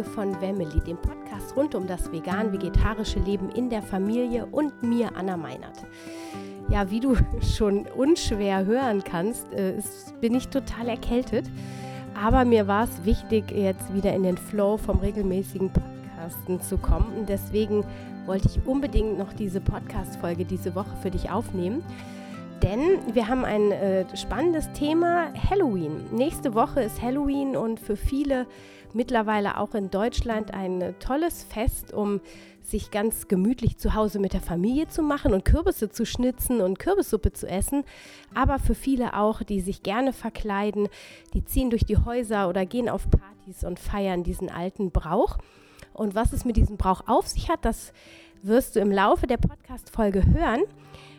Folge von Family, dem Podcast rund um das vegan-vegetarische Leben in der Familie und mir, Anna Meinert. Ja, wie du schon unschwer hören kannst, äh, ist, bin ich total erkältet. Aber mir war es wichtig, jetzt wieder in den Flow vom regelmäßigen Podcasten zu kommen. Und deswegen wollte ich unbedingt noch diese Podcast-Folge diese Woche für dich aufnehmen. Denn wir haben ein äh, spannendes Thema, Halloween. Nächste Woche ist Halloween und für viele mittlerweile auch in Deutschland ein tolles Fest, um sich ganz gemütlich zu Hause mit der Familie zu machen und Kürbisse zu schnitzen und Kürbissuppe zu essen. Aber für viele auch, die sich gerne verkleiden, die ziehen durch die Häuser oder gehen auf Partys und feiern diesen alten Brauch. Und was es mit diesem Brauch auf sich hat, das wirst du im Laufe der Podcast-Folge hören.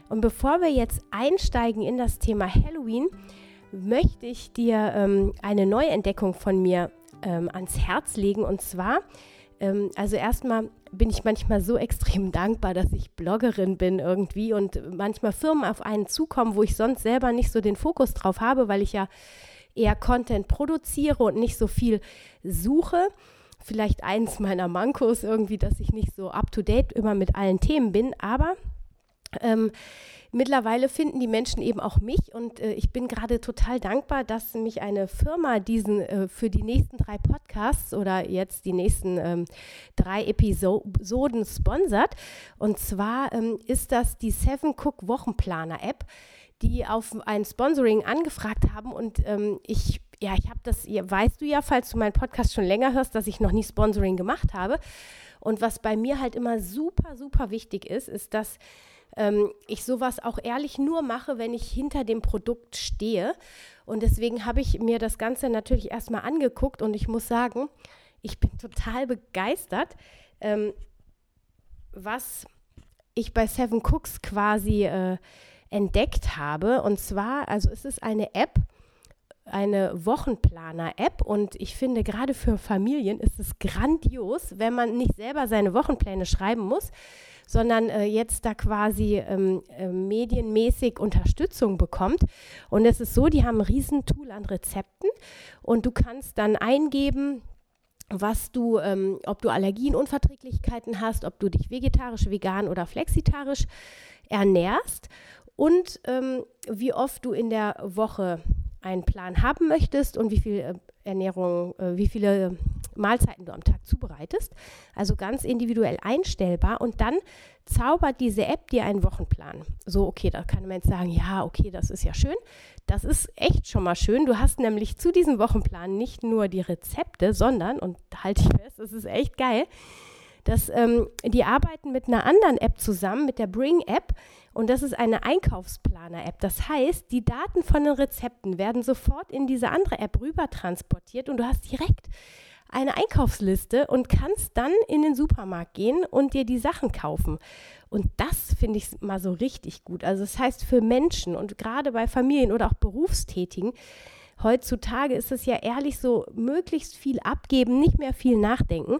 Und bevor wir jetzt einsteigen in das Thema Halloween, möchte ich dir ähm, eine Neuentdeckung von mir ähm, ans Herz legen. Und zwar, ähm, also erstmal bin ich manchmal so extrem dankbar, dass ich Bloggerin bin irgendwie und manchmal Firmen auf einen zukommen, wo ich sonst selber nicht so den Fokus drauf habe, weil ich ja eher Content produziere und nicht so viel suche. Vielleicht eins meiner Mankos irgendwie, dass ich nicht so up-to-date immer mit allen Themen bin, aber ähm, mittlerweile finden die Menschen eben auch mich und äh, ich bin gerade total dankbar, dass mich eine Firma diesen äh, für die nächsten drei Podcasts oder jetzt die nächsten ähm, drei Episoden sponsert. Und zwar ähm, ist das die Seven Cook Wochenplaner App, die auf ein Sponsoring angefragt haben und ähm, ich ja, ich habe das, weißt du ja, falls du meinen Podcast schon länger hörst, dass ich noch nie Sponsoring gemacht habe. Und was bei mir halt immer super, super wichtig ist, ist, dass ähm, ich sowas auch ehrlich nur mache, wenn ich hinter dem Produkt stehe. Und deswegen habe ich mir das Ganze natürlich erstmal angeguckt und ich muss sagen, ich bin total begeistert, ähm, was ich bei Seven Cooks quasi äh, entdeckt habe. Und zwar, also es ist eine App, eine Wochenplaner-App und ich finde, gerade für Familien ist es grandios, wenn man nicht selber seine Wochenpläne schreiben muss, sondern äh, jetzt da quasi ähm, äh, medienmäßig Unterstützung bekommt. Und es ist so, die haben ein Riesentool an Rezepten und du kannst dann eingeben, was du, ähm, ob du Allergien, Unverträglichkeiten hast, ob du dich vegetarisch, vegan oder flexitarisch ernährst und ähm, wie oft du in der Woche einen Plan haben möchtest und wie viel äh, Ernährung, äh, wie viele Mahlzeiten du am Tag zubereitest. Also ganz individuell einstellbar. Und dann zaubert diese App dir einen Wochenplan. So, okay, da kann man jetzt sagen, ja, okay, das ist ja schön. Das ist echt schon mal schön. Du hast nämlich zu diesem Wochenplan nicht nur die Rezepte, sondern, und halte ich fest, das ist echt geil, dass ähm, die arbeiten mit einer anderen App zusammen, mit der Bring App. Und das ist eine Einkaufsplaner-App. Das heißt, die Daten von den Rezepten werden sofort in diese andere App rüber transportiert und du hast direkt eine Einkaufsliste und kannst dann in den Supermarkt gehen und dir die Sachen kaufen. Und das finde ich mal so richtig gut. Also das heißt für Menschen und gerade bei Familien oder auch Berufstätigen, heutzutage ist es ja ehrlich so, möglichst viel abgeben, nicht mehr viel nachdenken.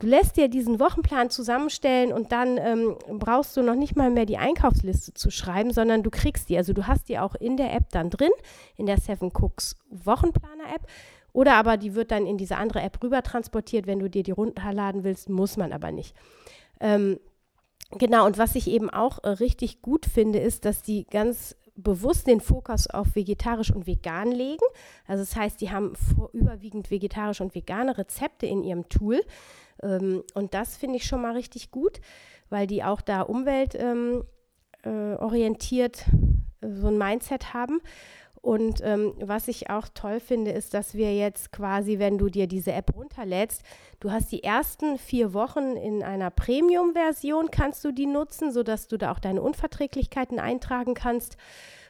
Du lässt dir diesen Wochenplan zusammenstellen und dann ähm, brauchst du noch nicht mal mehr die Einkaufsliste zu schreiben, sondern du kriegst die. Also du hast die auch in der App dann drin, in der Seven Cooks Wochenplaner App. Oder aber die wird dann in diese andere App rüber transportiert. Wenn du dir die runterladen willst, muss man aber nicht. Ähm, genau, und was ich eben auch äh, richtig gut finde, ist, dass die ganz bewusst den Fokus auf vegetarisch und vegan legen. Also das heißt, die haben überwiegend vegetarische und vegane Rezepte in ihrem Tool. Ähm, und das finde ich schon mal richtig gut, weil die auch da umweltorientiert ähm, äh, so ein Mindset haben. Und ähm, was ich auch toll finde, ist, dass wir jetzt quasi, wenn du dir diese App runterlädst, du hast die ersten vier Wochen in einer Premium-Version, kannst du die nutzen, sodass du da auch deine Unverträglichkeiten eintragen kannst.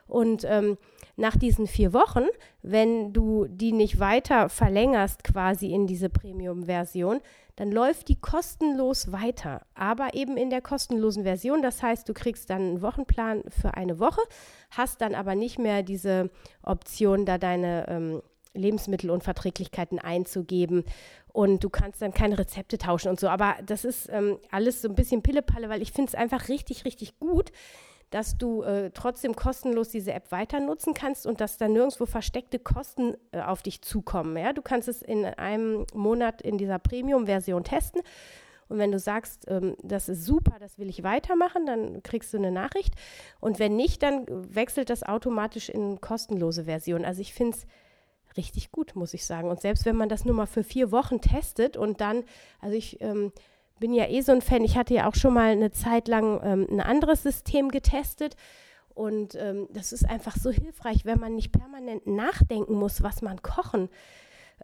Und ähm, nach diesen vier Wochen, wenn du die nicht weiter verlängerst, quasi in diese Premium-Version, dann läuft die kostenlos weiter, aber eben in der kostenlosen Version. Das heißt, du kriegst dann einen Wochenplan für eine Woche, hast dann aber nicht mehr diese Option, da deine ähm, Lebensmittelunverträglichkeiten einzugeben und du kannst dann keine Rezepte tauschen und so. Aber das ist ähm, alles so ein bisschen Pillepalle, weil ich finde es einfach richtig, richtig gut, dass du äh, trotzdem kostenlos diese App weiter nutzen kannst und dass da nirgendwo versteckte Kosten äh, auf dich zukommen. Ja? Du kannst es in einem Monat in dieser Premium-Version testen. Und wenn du sagst, ähm, das ist super, das will ich weitermachen, dann kriegst du eine Nachricht. Und wenn nicht, dann wechselt das automatisch in kostenlose Version. Also ich finde es richtig gut, muss ich sagen. Und selbst wenn man das nur mal für vier Wochen testet und dann, also ich ähm, bin ja eh so ein Fan, ich hatte ja auch schon mal eine Zeit lang ähm, ein anderes System getestet. Und ähm, das ist einfach so hilfreich, wenn man nicht permanent nachdenken muss, was man kochen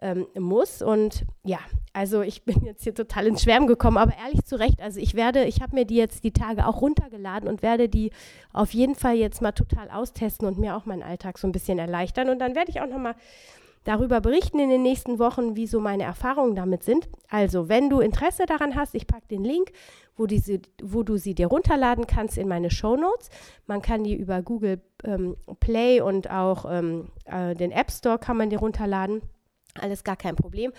ähm, muss. Und ja, also ich bin jetzt hier total ins Schwärmen gekommen, aber ehrlich zu Recht, also ich werde, ich habe mir die jetzt die Tage auch runtergeladen und werde die auf jeden Fall jetzt mal total austesten und mir auch meinen Alltag so ein bisschen erleichtern. Und dann werde ich auch nochmal darüber berichten in den nächsten Wochen, wie so meine Erfahrungen damit sind. Also, wenn du Interesse daran hast, ich packe den Link, wo, die, wo du sie dir runterladen kannst in meine Show Notes. Man kann die über Google ähm, Play und auch ähm, äh, den App Store kann man die runterladen. Alles gar kein Problem.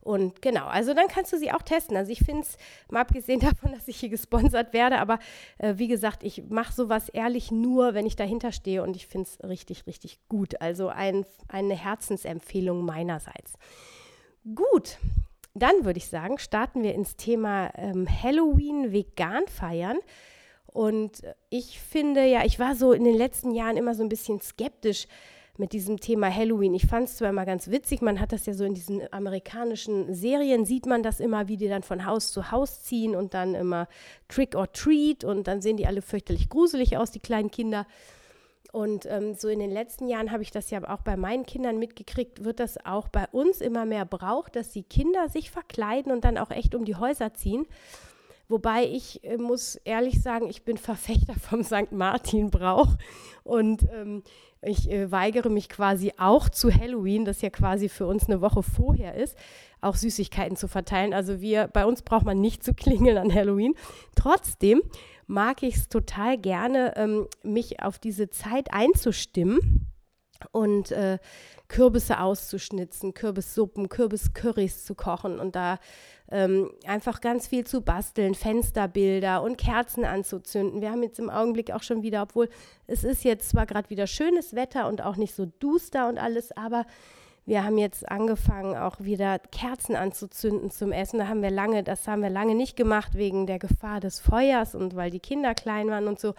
Und genau, also dann kannst du sie auch testen. Also ich finde es, mal abgesehen davon, dass ich hier gesponsert werde, aber äh, wie gesagt, ich mache sowas ehrlich nur, wenn ich dahinter stehe und ich finde es richtig, richtig gut. Also ein, eine Herzensempfehlung meinerseits. Gut, dann würde ich sagen, starten wir ins Thema ähm, Halloween vegan feiern. Und ich finde ja, ich war so in den letzten Jahren immer so ein bisschen skeptisch, mit diesem Thema Halloween. Ich fand es zwar immer ganz witzig, man hat das ja so in diesen amerikanischen Serien, sieht man das immer, wie die dann von Haus zu Haus ziehen und dann immer Trick or Treat und dann sehen die alle fürchterlich gruselig aus, die kleinen Kinder. Und ähm, so in den letzten Jahren habe ich das ja auch bei meinen Kindern mitgekriegt, wird das auch bei uns immer mehr braucht, dass die Kinder sich verkleiden und dann auch echt um die Häuser ziehen. Wobei ich äh, muss ehrlich sagen, ich bin Verfechter vom St. Martin-Brauch und ähm, ich äh, weigere mich quasi auch zu Halloween, das ja quasi für uns eine Woche vorher ist, auch Süßigkeiten zu verteilen. Also wir, bei uns braucht man nicht zu klingeln an Halloween. Trotzdem mag ich es total gerne, ähm, mich auf diese Zeit einzustimmen und äh, Kürbisse auszuschnitzen, Kürbissuppen, Kürbiscurrys zu kochen und da ähm, einfach ganz viel zu basteln, Fensterbilder und Kerzen anzuzünden. Wir haben jetzt im Augenblick auch schon wieder, obwohl es ist jetzt zwar gerade wieder schönes Wetter und auch nicht so duster und alles, aber wir haben jetzt angefangen, auch wieder Kerzen anzuzünden zum Essen. Da haben wir lange, das haben wir lange nicht gemacht wegen der Gefahr des Feuers und weil die Kinder klein waren und so.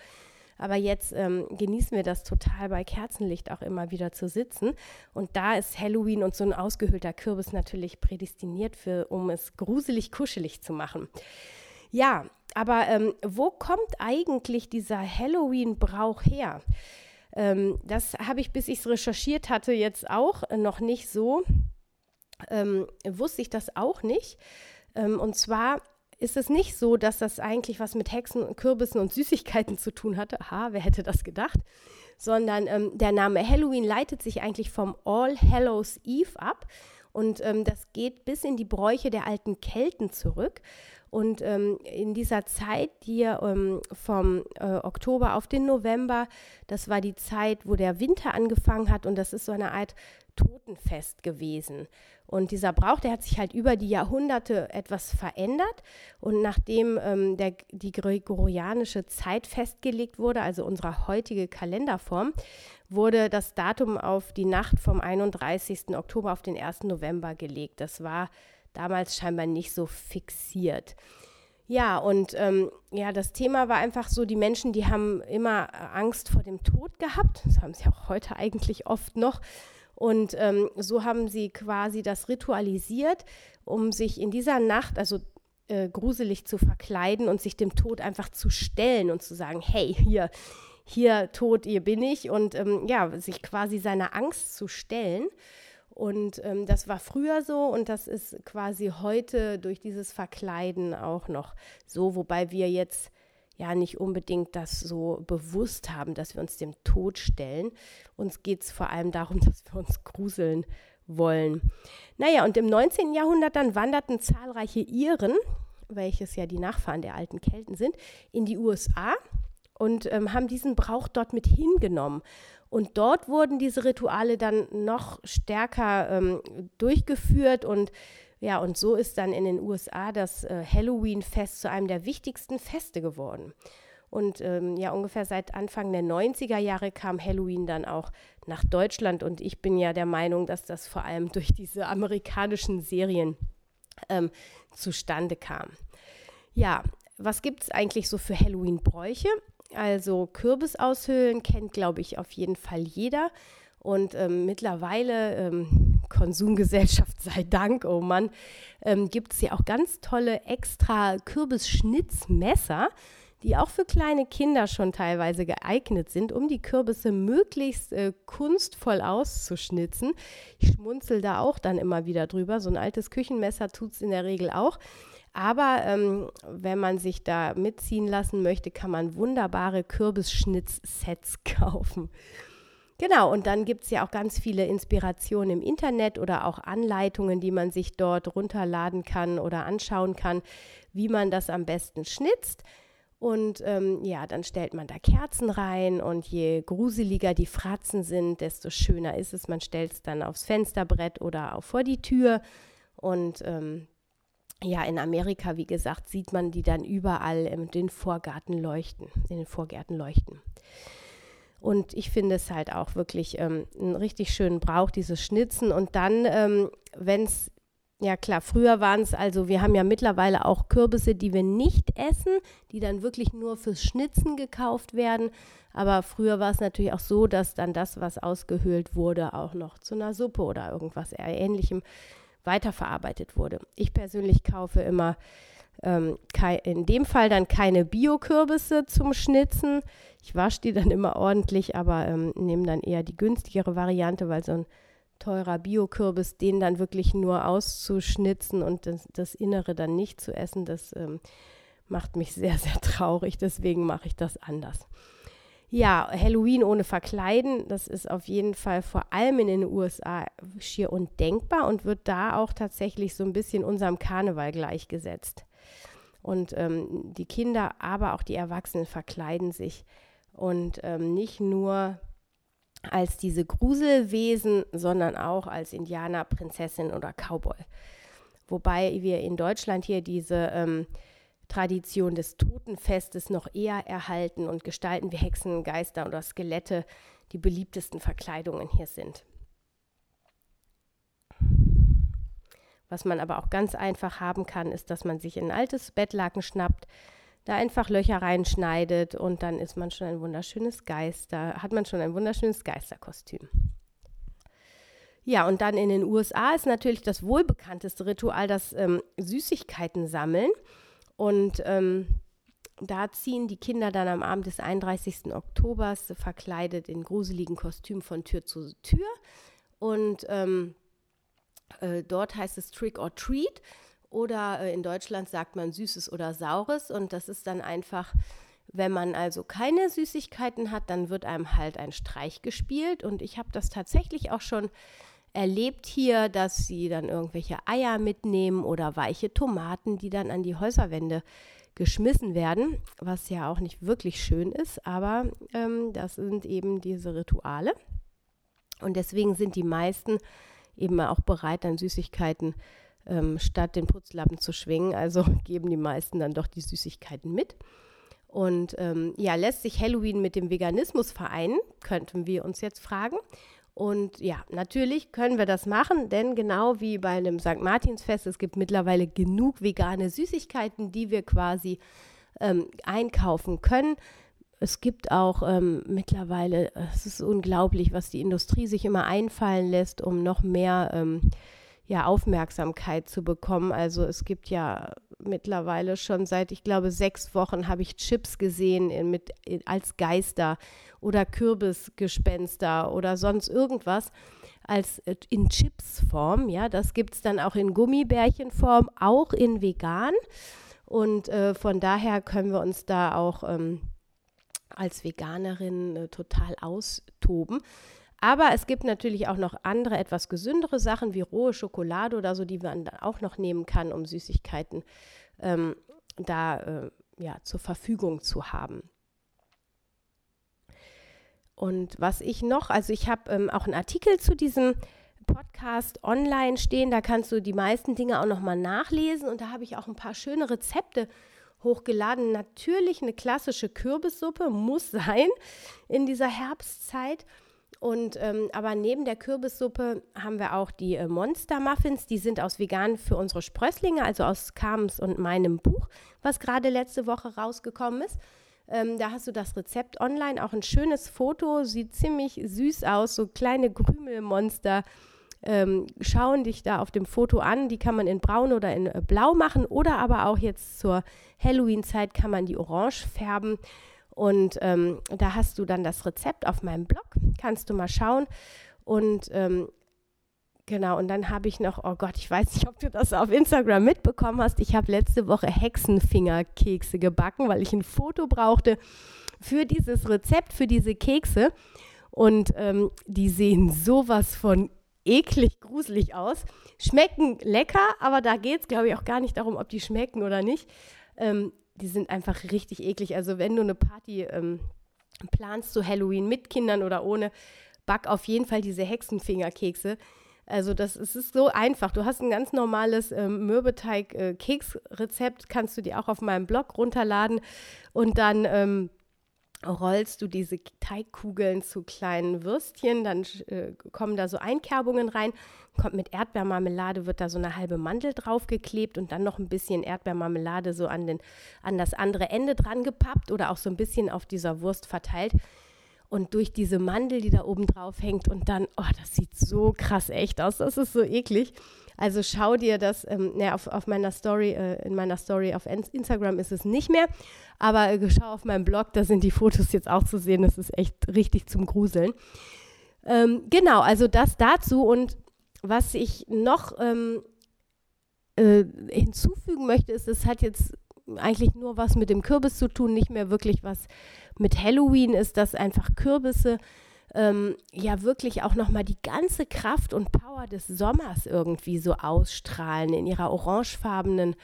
Aber jetzt ähm, genießen wir das total bei Kerzenlicht auch immer wieder zu sitzen. Und da ist Halloween und so ein ausgehöhlter Kürbis natürlich prädestiniert für, um es gruselig kuschelig zu machen. Ja, aber ähm, wo kommt eigentlich dieser Halloween-Brauch her? Ähm, das habe ich, bis ich es recherchiert hatte, jetzt auch noch nicht so. Ähm, wusste ich das auch nicht. Ähm, und zwar ist es nicht so, dass das eigentlich was mit Hexen, Kürbissen und Süßigkeiten zu tun hatte. Aha, wer hätte das gedacht? Sondern ähm, der Name Halloween leitet sich eigentlich vom All Hallows Eve ab. Und ähm, das geht bis in die Bräuche der alten Kelten zurück. Und ähm, in dieser Zeit hier ähm, vom äh, Oktober auf den November, das war die Zeit, wo der Winter angefangen hat und das ist so eine Art Totenfest gewesen. Und dieser Brauch, der hat sich halt über die Jahrhunderte etwas verändert. Und nachdem ähm, der, die gregorianische Zeit festgelegt wurde, also unsere heutige Kalenderform, wurde das Datum auf die Nacht vom 31. Oktober auf den 1. November gelegt. Das war damals scheinbar nicht so fixiert. Ja, und ähm, ja, das Thema war einfach so, die Menschen, die haben immer Angst vor dem Tod gehabt. Das haben sie auch heute eigentlich oft noch. Und ähm, so haben sie quasi das ritualisiert, um sich in dieser Nacht, also äh, gruselig zu verkleiden und sich dem Tod einfach zu stellen und zu sagen, hey, hier, hier Tod, hier bin ich. Und ähm, ja, sich quasi seiner Angst zu stellen. Und ähm, das war früher so und das ist quasi heute durch dieses Verkleiden auch noch so, wobei wir jetzt ja nicht unbedingt das so bewusst haben, dass wir uns dem Tod stellen. Uns geht es vor allem darum, dass wir uns gruseln wollen. Naja, und im 19. Jahrhundert dann wanderten zahlreiche Iren, welches ja die Nachfahren der alten Kelten sind, in die USA und ähm, haben diesen Brauch dort mit hingenommen. Und dort wurden diese Rituale dann noch stärker ähm, durchgeführt und ja, und so ist dann in den USA das äh, Halloween-Fest zu einem der wichtigsten Feste geworden. Und ähm, ja, ungefähr seit Anfang der 90er Jahre kam Halloween dann auch nach Deutschland. Und ich bin ja der Meinung, dass das vor allem durch diese amerikanischen Serien ähm, zustande kam. Ja, was gibt es eigentlich so für Halloween-Bräuche? Also Kürbis aushöhlen kennt, glaube ich, auf jeden Fall jeder. Und ähm, mittlerweile, ähm, Konsumgesellschaft sei Dank, oh Mann, ähm, gibt es ja auch ganz tolle extra Kürbisschnitzmesser, die auch für kleine Kinder schon teilweise geeignet sind, um die Kürbisse möglichst äh, kunstvoll auszuschnitzen. Ich schmunzel da auch dann immer wieder drüber. So ein altes Küchenmesser tut es in der Regel auch. Aber ähm, wenn man sich da mitziehen lassen möchte, kann man wunderbare Kürbisschnitz-Sets kaufen. Genau, und dann gibt es ja auch ganz viele Inspirationen im Internet oder auch Anleitungen, die man sich dort runterladen kann oder anschauen kann, wie man das am besten schnitzt. Und ähm, ja, dann stellt man da Kerzen rein und je gruseliger die Fratzen sind, desto schöner ist es. Man stellt es dann aufs Fensterbrett oder auch vor die Tür. Und ähm, ja, in Amerika, wie gesagt, sieht man die dann überall in den Vorgarten leuchten, in den Vorgärten leuchten. Und ich finde es halt auch wirklich ähm, einen richtig schönen Brauch, dieses Schnitzen. Und dann, ähm, wenn es ja klar, früher waren es also, wir haben ja mittlerweile auch Kürbisse, die wir nicht essen, die dann wirklich nur fürs Schnitzen gekauft werden. Aber früher war es natürlich auch so, dass dann das, was ausgehöhlt wurde, auch noch zu einer Suppe oder irgendwas ähnlichem weiterverarbeitet wurde. Ich persönlich kaufe immer ähm, in dem Fall dann keine Bio-Kürbisse zum Schnitzen. Ich wasche die dann immer ordentlich, aber ähm, nehme dann eher die günstigere Variante, weil so ein teurer Bio-Kürbis, den dann wirklich nur auszuschnitzen und das, das Innere dann nicht zu essen, das ähm, macht mich sehr, sehr traurig. Deswegen mache ich das anders. Ja, Halloween ohne Verkleiden, das ist auf jeden Fall vor allem in den USA schier undenkbar und wird da auch tatsächlich so ein bisschen unserem Karneval gleichgesetzt. Und ähm, die Kinder, aber auch die Erwachsenen verkleiden sich. Und ähm, nicht nur als diese Gruselwesen, sondern auch als Indianer, Prinzessin oder Cowboy. Wobei wir in Deutschland hier diese ähm, Tradition des Totenfestes noch eher erhalten und gestalten wie Hexen, Geister oder Skelette die beliebtesten Verkleidungen hier sind. Was man aber auch ganz einfach haben kann, ist, dass man sich ein altes Bettlaken schnappt, da einfach Löcher reinschneidet und dann ist man schon ein wunderschönes Geister, hat man schon ein wunderschönes Geisterkostüm. Ja, und dann in den USA ist natürlich das wohlbekannteste Ritual das ähm, Süßigkeiten sammeln. Und ähm, da ziehen die Kinder dann am Abend des 31. Oktobers verkleidet in gruseligen Kostümen von Tür zu Tür. Und ähm, äh, dort heißt es Trick or Treat. Oder äh, in Deutschland sagt man Süßes oder Saures. Und das ist dann einfach, wenn man also keine Süßigkeiten hat, dann wird einem halt ein Streich gespielt. Und ich habe das tatsächlich auch schon erlebt hier, dass sie dann irgendwelche Eier mitnehmen oder weiche Tomaten, die dann an die Häuserwände geschmissen werden, was ja auch nicht wirklich schön ist, aber ähm, das sind eben diese Rituale. Und deswegen sind die meisten eben auch bereit, dann Süßigkeiten ähm, statt den Putzlappen zu schwingen. Also geben die meisten dann doch die Süßigkeiten mit. Und ähm, ja, lässt sich Halloween mit dem Veganismus vereinen, könnten wir uns jetzt fragen. Und ja, natürlich können wir das machen, denn genau wie bei einem St. Martinsfest, es gibt mittlerweile genug vegane Süßigkeiten, die wir quasi ähm, einkaufen können. Es gibt auch ähm, mittlerweile, es ist unglaublich, was die Industrie sich immer einfallen lässt, um noch mehr ähm, ja, Aufmerksamkeit zu bekommen. Also es gibt ja mittlerweile schon seit, ich glaube, sechs Wochen habe ich Chips gesehen in, mit, in, als Geister oder Kürbisgespenster oder sonst irgendwas als äh, in Chipsform. Ja, das gibt es dann auch in Gummibärchenform, auch in vegan. Und äh, von daher können wir uns da auch ähm, als Veganerin äh, total austoben. Aber es gibt natürlich auch noch andere, etwas gesündere Sachen wie rohe Schokolade oder so, die man dann auch noch nehmen kann, um Süßigkeiten ähm, da äh, ja, zur Verfügung zu haben. Und was ich noch, also ich habe ähm, auch einen Artikel zu diesem Podcast online stehen, da kannst du die meisten Dinge auch noch mal nachlesen und da habe ich auch ein paar schöne Rezepte hochgeladen. Natürlich eine klassische Kürbissuppe muss sein in dieser Herbstzeit. Und ähm, aber neben der Kürbissuppe haben wir auch die äh, Monster Muffins. Die sind aus vegan für unsere Sprösslinge, also aus Carms und meinem Buch, was gerade letzte Woche rausgekommen ist. Ähm, da hast du das Rezept online, auch ein schönes Foto, sieht ziemlich süß aus, so kleine Krümelmonster. Ähm, schauen dich da auf dem Foto an. Die kann man in braun oder in äh, blau machen oder aber auch jetzt zur Halloween-Zeit kann man die orange färben. Und ähm, da hast du dann das Rezept auf meinem Blog, kannst du mal schauen. Und ähm, genau, und dann habe ich noch, oh Gott, ich weiß nicht, ob du das auf Instagram mitbekommen hast. Ich habe letzte Woche Hexenfingerkekse gebacken, weil ich ein Foto brauchte für dieses Rezept, für diese Kekse. Und ähm, die sehen sowas von eklig, gruselig aus. Schmecken lecker, aber da geht es, glaube ich, auch gar nicht darum, ob die schmecken oder nicht. Ähm, die sind einfach richtig eklig. Also wenn du eine Party ähm, planst zu Halloween mit Kindern oder ohne, back auf jeden Fall diese Hexenfingerkekse. Also das, es ist so einfach. Du hast ein ganz normales ähm, Mürbeteig-Keksrezept, äh, kannst du dir auch auf meinem Blog runterladen und dann ähm, rollst du diese Teigkugeln zu kleinen Würstchen, dann äh, kommen da so Einkerbungen rein, kommt mit Erdbeermarmelade, wird da so eine halbe Mandel draufgeklebt und dann noch ein bisschen Erdbeermarmelade so an, den, an das andere Ende dran gepappt oder auch so ein bisschen auf dieser Wurst verteilt. Und durch diese Mandel, die da oben drauf hängt und dann, oh, das sieht so krass echt aus, das ist so eklig. Also schau dir das, ähm, ne, auf, auf meiner Story, äh, in meiner Story auf Instagram ist es nicht mehr, aber äh, schau auf meinem Blog, da sind die Fotos jetzt auch zu sehen. Das ist echt richtig zum Gruseln. Ähm, genau, also das dazu und was ich noch ähm, äh, hinzufügen möchte, ist, es hat jetzt eigentlich nur was mit dem Kürbis zu tun, nicht mehr wirklich was mit Halloween ist, dass einfach Kürbisse ähm, ja wirklich auch nochmal die ganze Kraft und Power des Sommers irgendwie so ausstrahlen in ihrer orangefarbenen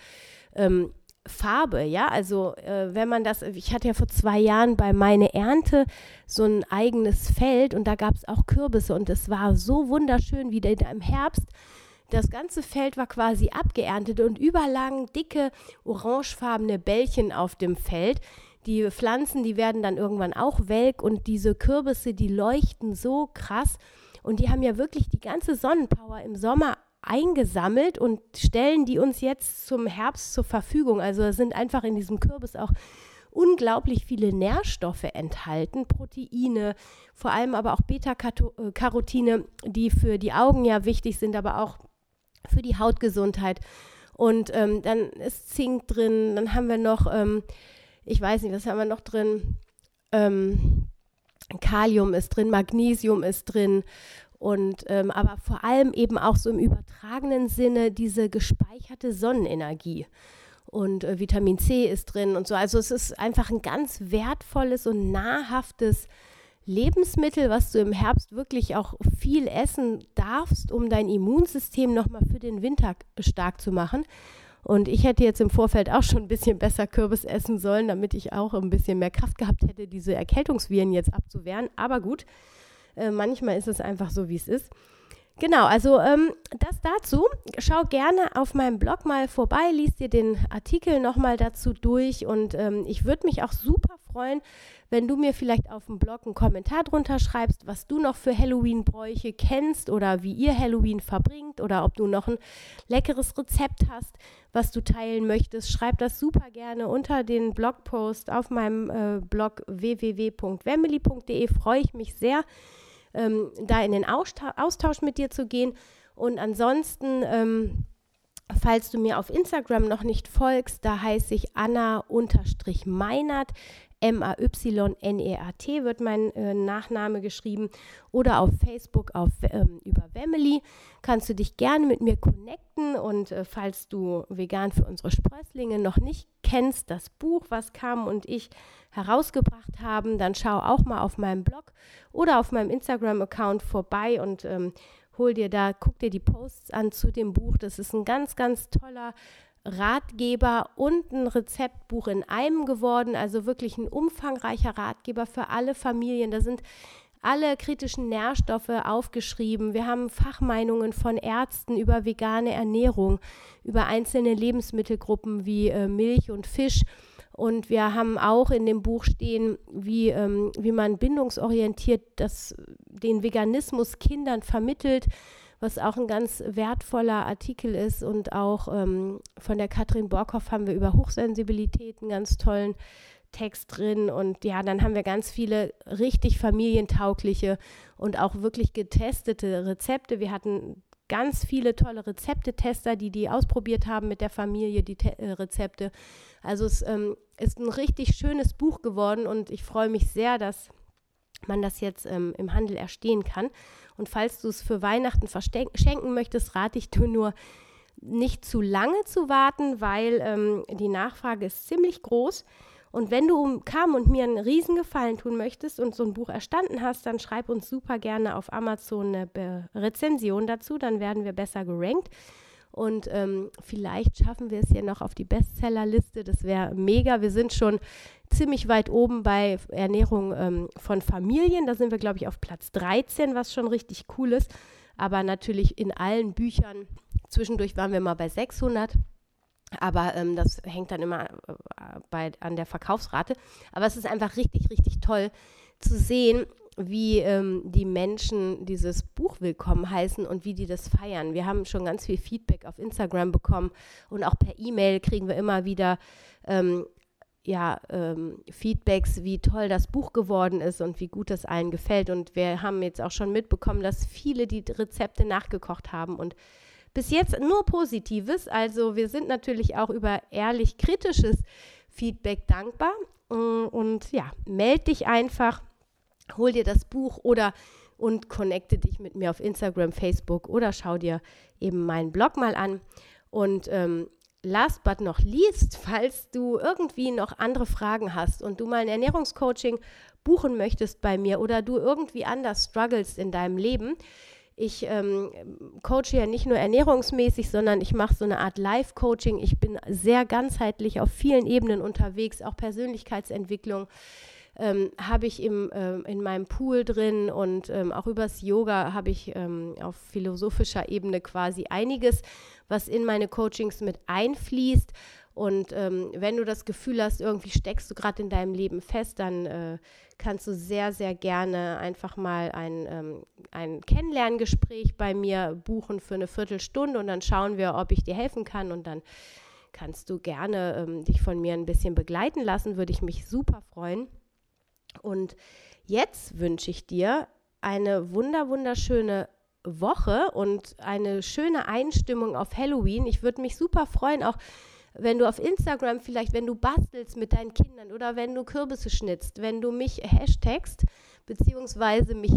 ähm, Farbe, ja, also äh, wenn man das, ich hatte ja vor zwei Jahren bei meine Ernte so ein eigenes Feld und da gab es auch Kürbisse und es war so wunderschön wie der im Herbst. Das ganze Feld war quasi abgeerntet und überall lagen dicke orangefarbene Bällchen auf dem Feld, die Pflanzen, die werden dann irgendwann auch welk und diese Kürbisse, die leuchten so krass und die haben ja wirklich die ganze Sonnenpower im Sommer eingesammelt und stellen die uns jetzt zum Herbst zur Verfügung. Also sind einfach in diesem Kürbis auch unglaublich viele Nährstoffe enthalten, Proteine, vor allem aber auch Beta-Carotine, die für die Augen ja wichtig sind, aber auch für die Hautgesundheit. Und ähm, dann ist Zink drin, dann haben wir noch ähm, ich weiß nicht, was haben wir noch drin? Ähm, Kalium ist drin, Magnesium ist drin und ähm, aber vor allem eben auch so im übertragenen Sinne diese gespeicherte Sonnenenergie und äh, Vitamin C ist drin und so. Also es ist einfach ein ganz wertvolles und nahrhaftes Lebensmittel, was du im Herbst wirklich auch viel essen darfst, um dein Immunsystem nochmal für den Winter stark zu machen. Und ich hätte jetzt im Vorfeld auch schon ein bisschen besser Kürbis essen sollen, damit ich auch ein bisschen mehr Kraft gehabt hätte, diese Erkältungsviren jetzt abzuwehren. Aber gut, äh, manchmal ist es einfach so, wie es ist. Genau, also ähm, das dazu. Schau gerne auf meinem Blog mal vorbei, liest dir den Artikel nochmal dazu durch und ähm, ich würde mich auch super freuen, wenn du mir vielleicht auf dem Blog einen Kommentar drunter schreibst, was du noch für Halloween-Bräuche kennst oder wie ihr Halloween verbringt oder ob du noch ein leckeres Rezept hast, was du teilen möchtest. Schreib das super gerne unter den Blogpost auf meinem äh, Blog www.wemily.de. Freue ich mich sehr, ähm, da in den Austausch mit dir zu gehen. Und ansonsten ähm, Falls du mir auf Instagram noch nicht folgst, da heiße ich Anna-Meinert. M-A-Y-N-E-A-T wird mein äh, Nachname geschrieben. Oder auf Facebook auf, ähm, über Wemily kannst du dich gerne mit mir connecten. Und äh, falls du vegan für unsere Sprösslinge noch nicht kennst, das Buch, was Kam und ich herausgebracht haben, dann schau auch mal auf meinem Blog oder auf meinem Instagram-Account vorbei und ähm, hol dir da, guck dir die Posts an zu dem Buch. Das ist ein ganz, ganz toller Ratgeber und ein Rezeptbuch in einem geworden. Also wirklich ein umfangreicher Ratgeber für alle Familien. Da sind alle kritischen Nährstoffe aufgeschrieben. Wir haben Fachmeinungen von Ärzten über vegane Ernährung, über einzelne Lebensmittelgruppen wie äh, Milch und Fisch. Und wir haben auch in dem Buch stehen, wie, ähm, wie man bindungsorientiert das, den Veganismus Kindern vermittelt, was auch ein ganz wertvoller Artikel ist. Und auch ähm, von der Katrin Borkhoff haben wir über Hochsensibilität einen ganz tollen Text drin. Und ja, dann haben wir ganz viele richtig familientaugliche und auch wirklich getestete Rezepte. Wir hatten ganz viele tolle Rezeptetester, die die ausprobiert haben mit der Familie, die Te äh, Rezepte. Also es ähm, ist ein richtig schönes Buch geworden und ich freue mich sehr, dass man das jetzt ähm, im Handel erstehen kann. Und falls du es für Weihnachten verschenken möchtest, rate ich dir nur, nicht zu lange zu warten, weil ähm, die Nachfrage ist ziemlich groß. Und wenn du Kam und mir einen Riesengefallen tun möchtest und so ein Buch erstanden hast, dann schreib uns super gerne auf Amazon eine Rezension dazu, dann werden wir besser gerankt. Und ähm, vielleicht schaffen wir es hier noch auf die Bestsellerliste. Das wäre mega. Wir sind schon ziemlich weit oben bei Ernährung ähm, von Familien. Da sind wir, glaube ich, auf Platz 13, was schon richtig cool ist. Aber natürlich in allen Büchern. Zwischendurch waren wir mal bei 600. Aber ähm, das hängt dann immer äh, bei, an der Verkaufsrate. Aber es ist einfach richtig, richtig toll zu sehen, wie ähm, die Menschen dieses Buch willkommen heißen und wie die das feiern. Wir haben schon ganz viel Feedback auf Instagram bekommen und auch per E-Mail kriegen wir immer wieder ähm, ja, ähm, Feedbacks, wie toll das Buch geworden ist und wie gut das allen gefällt. Und wir haben jetzt auch schon mitbekommen, dass viele die Rezepte nachgekocht haben und bis jetzt nur Positives. Also wir sind natürlich auch über ehrlich kritisches Feedback dankbar. Mm, und ja, melde dich einfach, hol dir das Buch oder und connecte dich mit mir auf Instagram, Facebook oder schau dir eben meinen Blog mal an. Und ähm, last but not least, falls du irgendwie noch andere Fragen hast und du mal ein Ernährungscoaching buchen möchtest bei mir oder du irgendwie anders struggles in deinem Leben, ich ähm, coache ja nicht nur ernährungsmäßig, sondern ich mache so eine Art Live-Coaching. Ich bin sehr ganzheitlich auf vielen Ebenen unterwegs, auch Persönlichkeitsentwicklung. Ähm, habe ich im, ähm, in meinem Pool drin und ähm, auch übers Yoga habe ich ähm, auf philosophischer Ebene quasi einiges, was in meine Coachings mit einfließt. Und ähm, wenn du das Gefühl hast, irgendwie steckst du gerade in deinem Leben fest, dann äh, kannst du sehr, sehr gerne einfach mal ein, ähm, ein Kennenlerngespräch bei mir buchen für eine Viertelstunde und dann schauen wir, ob ich dir helfen kann und dann kannst du gerne ähm, dich von mir ein bisschen begleiten lassen, würde ich mich super freuen. Und jetzt wünsche ich dir eine wunder, wunderschöne Woche und eine schöne Einstimmung auf Halloween. Ich würde mich super freuen, auch wenn du auf Instagram vielleicht, wenn du bastelst mit deinen Kindern oder wenn du Kürbisse schnitzt, wenn du mich hashtagst, beziehungsweise mich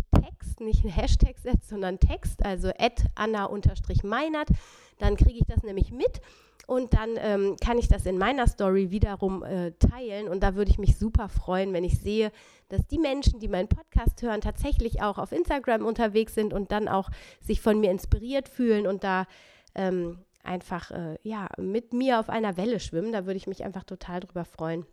text, nicht ein Hashtag setzt, sondern Text, also Anna-Meinert, dann kriege ich das nämlich mit und dann ähm, kann ich das in meiner Story wiederum äh, teilen und da würde ich mich super freuen, wenn ich sehe, dass die Menschen, die meinen Podcast hören, tatsächlich auch auf Instagram unterwegs sind und dann auch sich von mir inspiriert fühlen und da ähm, einfach äh, ja, mit mir auf einer Welle schwimmen. Da würde ich mich einfach total drüber freuen.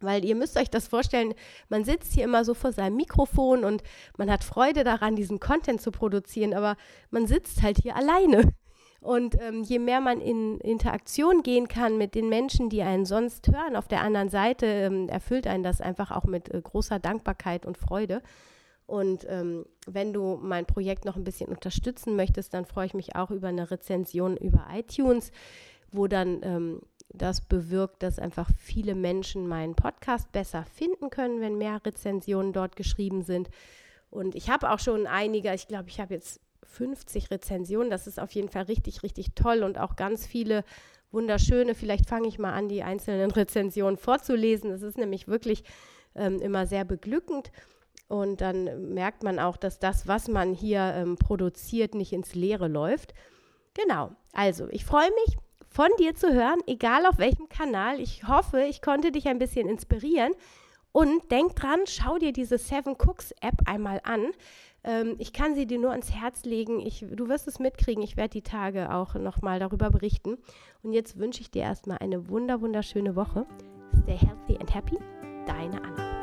Weil ihr müsst euch das vorstellen, man sitzt hier immer so vor seinem Mikrofon und man hat Freude daran, diesen Content zu produzieren, aber man sitzt halt hier alleine. Und ähm, je mehr man in Interaktion gehen kann mit den Menschen, die einen sonst hören auf der anderen Seite, ähm, erfüllt einen das einfach auch mit äh, großer Dankbarkeit und Freude. Und ähm, wenn du mein Projekt noch ein bisschen unterstützen möchtest, dann freue ich mich auch über eine Rezension über iTunes, wo dann ähm, das bewirkt, dass einfach viele Menschen meinen Podcast besser finden können, wenn mehr Rezensionen dort geschrieben sind. Und ich habe auch schon einige, ich glaube, ich habe jetzt 50 Rezensionen. Das ist auf jeden Fall richtig, richtig toll und auch ganz viele wunderschöne. Vielleicht fange ich mal an, die einzelnen Rezensionen vorzulesen. Es ist nämlich wirklich ähm, immer sehr beglückend. Und dann merkt man auch, dass das, was man hier ähm, produziert, nicht ins Leere läuft. Genau. Also, ich freue mich, von dir zu hören, egal auf welchem Kanal. Ich hoffe, ich konnte dich ein bisschen inspirieren. Und denk dran, schau dir diese Seven Cooks App einmal an. Ähm, ich kann sie dir nur ans Herz legen. Ich, du wirst es mitkriegen. Ich werde die Tage auch nochmal darüber berichten. Und jetzt wünsche ich dir erstmal eine wunder, wunderschöne Woche. Stay healthy and happy. Deine Anna.